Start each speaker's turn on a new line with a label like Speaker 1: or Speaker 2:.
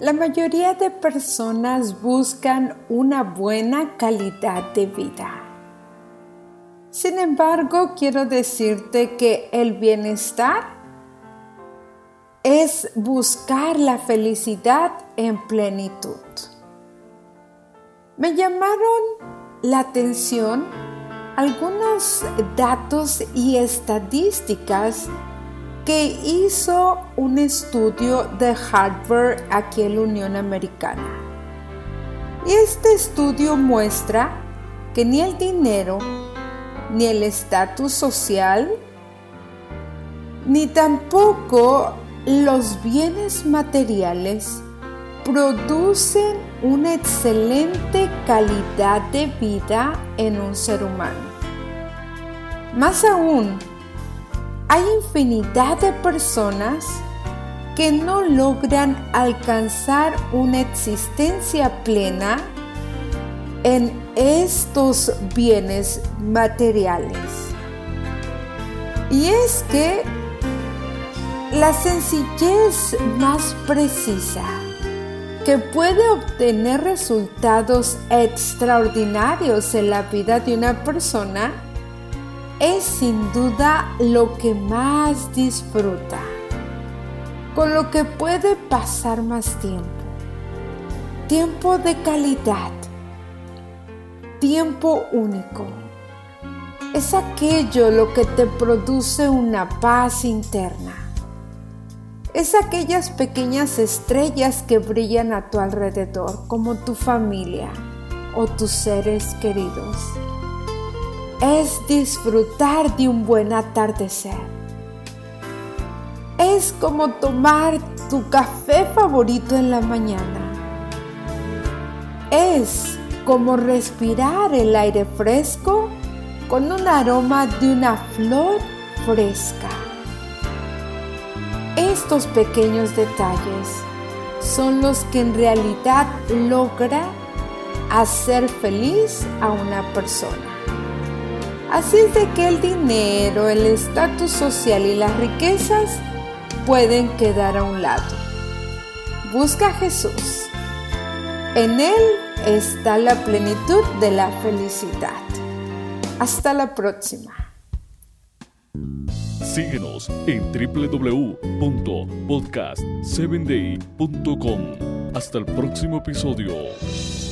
Speaker 1: La mayoría de personas buscan una buena calidad de vida. Sin embargo, quiero decirte que el bienestar es buscar la felicidad en plenitud. Me llamaron la atención algunos datos y estadísticas que hizo un estudio de Harvard aquí en la Unión Americana. Este estudio muestra que ni el dinero, ni el estatus social, ni tampoco los bienes materiales producen una excelente calidad de vida en un ser humano. Más aún, hay infinidad de personas que no logran alcanzar una existencia plena en estos bienes materiales. Y es que la sencillez más precisa que puede obtener resultados extraordinarios en la vida de una persona es sin duda lo que más disfruta, con lo que puede pasar más tiempo. Tiempo de calidad, tiempo único. Es aquello lo que te produce una paz interna. Es aquellas pequeñas estrellas que brillan a tu alrededor, como tu familia o tus seres queridos es disfrutar de un buen atardecer. Es como tomar tu café favorito en la mañana. Es como respirar el aire fresco con un aroma de una flor fresca. Estos pequeños detalles son los que en realidad logran hacer feliz a una persona. Así es de que el dinero, el estatus social y las riquezas pueden quedar a un lado. Busca a Jesús. En Él está la plenitud de la felicidad. Hasta la próxima.
Speaker 2: Síguenos en www.podcast7day.com. Hasta el próximo episodio.